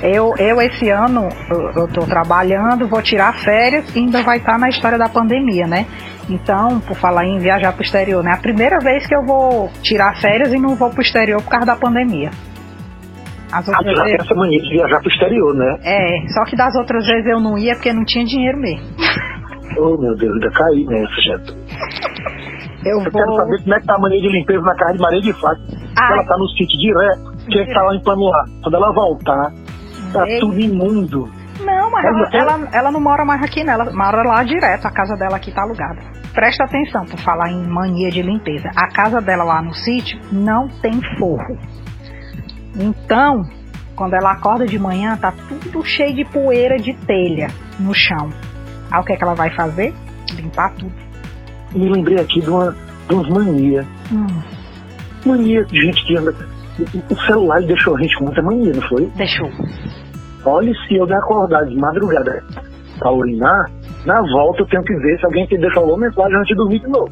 Eu, eu esse ano, eu, eu tô trabalhando, vou tirar férias e ainda vai estar tá na história da pandemia, né? Então, por falar em viajar pro exterior, né? A primeira vez que eu vou tirar férias e não vou pro exterior por causa da pandemia. As outras ah, já vezes... essa mania de viajar pro exterior, né? É, só que das outras vezes eu não ia porque não tinha dinheiro mesmo. Oh, meu Deus, ainda caí nessa, gente. Eu, eu vou... quero saber como é que tá a mania de limpeza na casa de Maria de Fato. Ela tá no sítio direto. que é que tá lá em Panuá. Quando ela voltar, tá Ei. tudo imundo. Não, mas ela, ela, ela, não mora mais aqui, né? Ela mora lá direto. A casa dela aqui tá alugada. Presta atenção por falar em mania de limpeza. A casa dela lá no sítio não tem forro. Então, quando ela acorda de manhã, tá tudo cheio de poeira de telha no chão. Aí o que, é que ela vai fazer? Limpar tudo. Me lembrei aqui de uma, de umas manias. Hum. Mania de gente que anda. O celular deixou a gente com muita mania, não foi? Deixou. Olha, se eu me acordar de madrugada pra urinar, na volta eu tenho que ver se alguém te deixou uma mensagem antes de dormir de novo.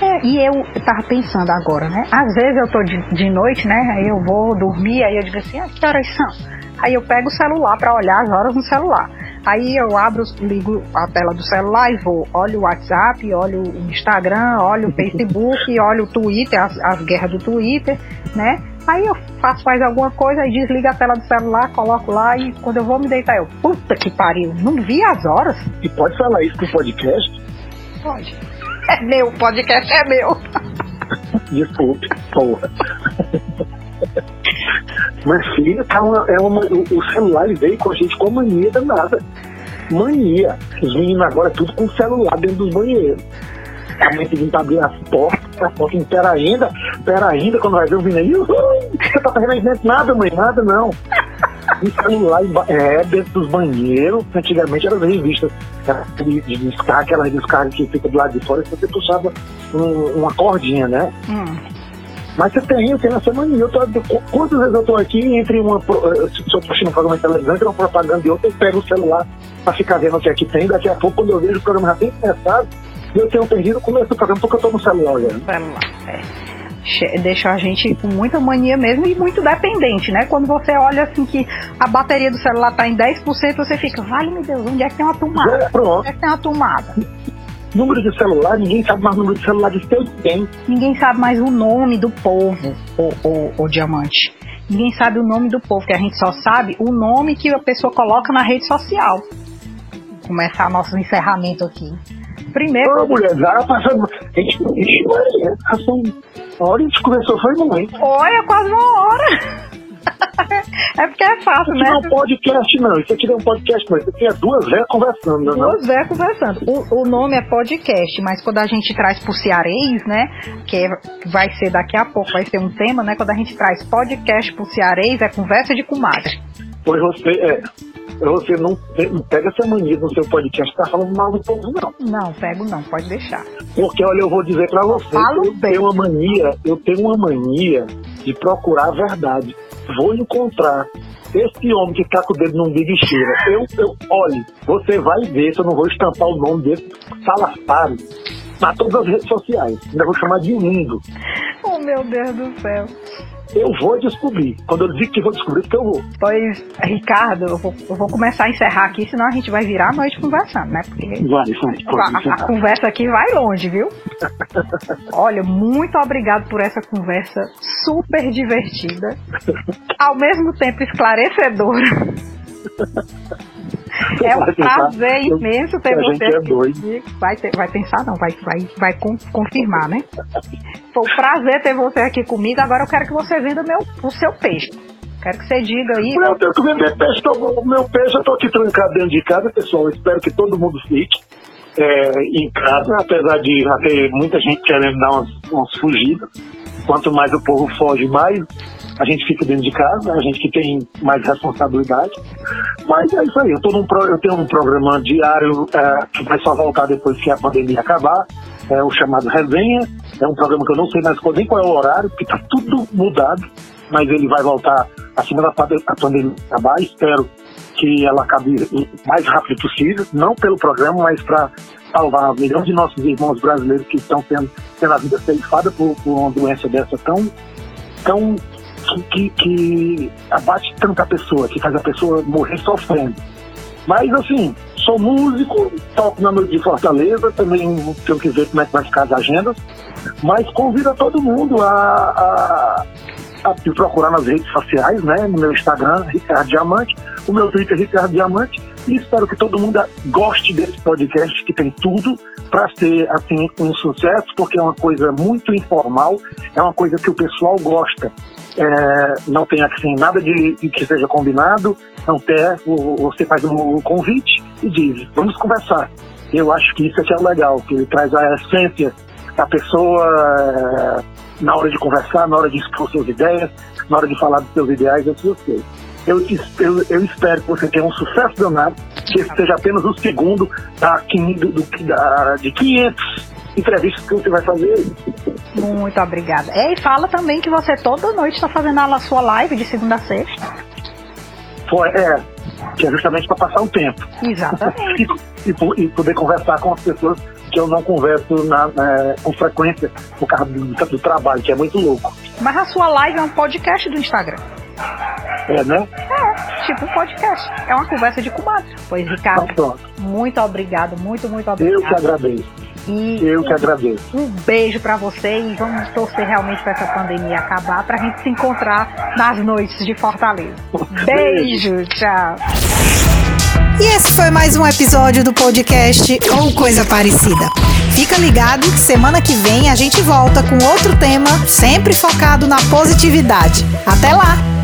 É, e eu tava pensando agora, né? Às vezes eu tô de, de noite, né? Aí eu vou dormir, aí eu digo assim, ah, que horas são? Aí eu pego o celular para olhar as horas no celular. Aí eu abro, ligo a tela do celular e vou, olho o WhatsApp, olho o Instagram, olho o Facebook, olho o Twitter, as, as guerras do Twitter, né? Aí eu faço mais alguma coisa, aí desliga a tela do celular, coloco lá e quando eu vou me deitar, eu, puta que pariu, não vi as horas. E pode falar isso no podcast? Pode. É meu, o podcast é meu. Desculpe, porra. Mas filho, tá uma, é uma, o celular veio com a gente com mania danada. Mania. Os meninos agora tudo com celular dentro dos banheiros. A mãe pedindo pra abrir as portas, a porta espera ainda, espera ainda, quando vai ver o menino, você tá fazendo nada, mãe, nada não. E celular é dentro dos banheiros, antigamente eram as revistas de, de descarga, aquela descarga que fica do lado de fora, você puxava um, uma cordinha, né? Hum. Mas você tem, eu tenho essa mania. Eu tô, quantas vezes eu tô aqui entre uma. Eh, se eu tô assistindo um programa de televisão, entre uma propaganda e outra, eu pego o celular para ficar vendo o que aqui é tem. Daqui a pouco, quando eu vejo o programa já tem começado, eu tenho perdido o começo do programa porque eu tô no celular olhando. Celular, é deixa a gente com muita mania mesmo e muito dependente, né? Quando você olha assim que a bateria do celular tá em 10%, você fica, vale meu Deus, onde é que tem uma tomada? É, pronto. Onde é que tem uma tomada? Número de celular, ninguém sabe mais o número de celular de seu tem. Ninguém sabe mais o nome do povo, o, o, o diamante. Ninguém sabe o nome do povo, que a gente só sabe o nome que a pessoa coloca na rede social. Começar nosso encerramento aqui. Primeiro. Ô, mulher, já passando. Ixi, Maria, passou a hora que a gente começou foi muito. Olha, quase uma hora. É porque é fácil, né? Isso não é um podcast, não. Isso aqui não é um podcast, não. Isso aqui é duas velhas conversando, não? Duas velhas conversando. O, o, nome é podcast, mas quando a gente traz por cearês, né? Que é, vai ser daqui a pouco, vai ser um tema, né? Quando a gente traz podcast por cearês, é conversa de comadre. Pois você, é, você não, não pega essa mania no seu podcast, tá falando mal do povo, não. Não, pego não, pode deixar. Porque, olha, eu vou dizer pra você, eu bem. tenho uma mania, eu tenho uma mania de procurar a verdade. Vou encontrar esse homem que tá com o dedo num big cheira. Eu, eu, olhe, você vai ver se eu não vou estampar o nome desse Salafari na todas as redes sociais. Ainda vou chamar de mundo. Oh, meu Deus do céu. Eu vou descobrir. Quando eu digo que vou descobrir, que eu vou. Pois, Ricardo, eu vou, eu vou, começar a encerrar aqui, senão a gente vai virar a noite conversando, né? Porque vai, vai, a, a conversa aqui vai longe, viu? Olha, muito obrigado por essa conversa super divertida, ao mesmo tempo esclarecedora. É um prazer imenso ter você é aqui. Vai, ter, vai pensar, não, vai, vai, vai confirmar, né? Foi um prazer ter você aqui comigo. Agora eu quero que você venda meu, o seu peixe. Quero que você diga aí. Eu tenho que vender peixe. O meu peixe eu tô aqui trancado dentro de casa, pessoal. Eu espero que todo mundo fique. É, em casa, apesar de já ter muita gente querendo dar umas, umas fugidas. Quanto mais o povo foge, mais a gente fica dentro de casa, a gente que tem mais responsabilidade. Mas é isso aí, eu, tô num pro, eu tenho um programa diário é, que vai só voltar depois que a pandemia acabar, é o chamado Resenha, é um programa que eu não sei mais nem qual é o horário, porque está tudo mudado, mas ele vai voltar assim que a pandemia acabar, espero que ela acabe o mais rápido possível, não pelo programa, mas para salvar milhões de nossos irmãos brasileiros que estão tendo, tendo a vida ceifada por, por uma doença dessa tão, tão que, que abate tanta pessoa, que faz a pessoa morrer sofrendo. Mas assim, sou músico, toco na noite de Fortaleza, também tenho que ver como é que vai ficar as agendas, mas convido todo mundo a, a, a me procurar nas redes sociais, né? No meu Instagram, Ricardo Diamante, o meu Twitter, Ricardo Diamante, e espero que todo mundo goste desse podcast, que tem tudo para ser assim um sucesso, porque é uma coisa muito informal, é uma coisa que o pessoal gosta é, não tem assim nada de, de, que seja combinado, não você faz um convite e diz, vamos conversar. Eu acho que isso é que é legal, que ele traz a essência da pessoa é, na hora de conversar, na hora de expor suas ideias, na hora de falar dos seus ideais, eu sei. Eu, eu, eu, espero que você tenha um sucesso danado, que esse seja apenas o segundo da, do, do, da, de 500 entrevistas que você vai fazer. Muito obrigada. É, e fala também que você toda noite está fazendo a sua live de segunda a sexta. Foi, é, que é justamente para passar o tempo. Exatamente. e, e, e, poder conversar com as pessoas que eu não converso na, na, com frequência por causa do, do, trabalho, que é muito louco. Mas a sua live é um podcast do Instagram. É, né? É, tipo um podcast. É uma conversa de comadre. Pois, Ricardo, então, muito obrigado, muito, muito obrigado. Eu que agradeço. E eu que agradeço. Um beijo para você e vamos torcer realmente para essa pandemia acabar, para a gente se encontrar nas noites de Fortaleza. Beijo, tchau. E esse foi mais um episódio do podcast ou coisa parecida. Fica ligado que semana que vem a gente volta com outro tema, sempre focado na positividade. Até lá!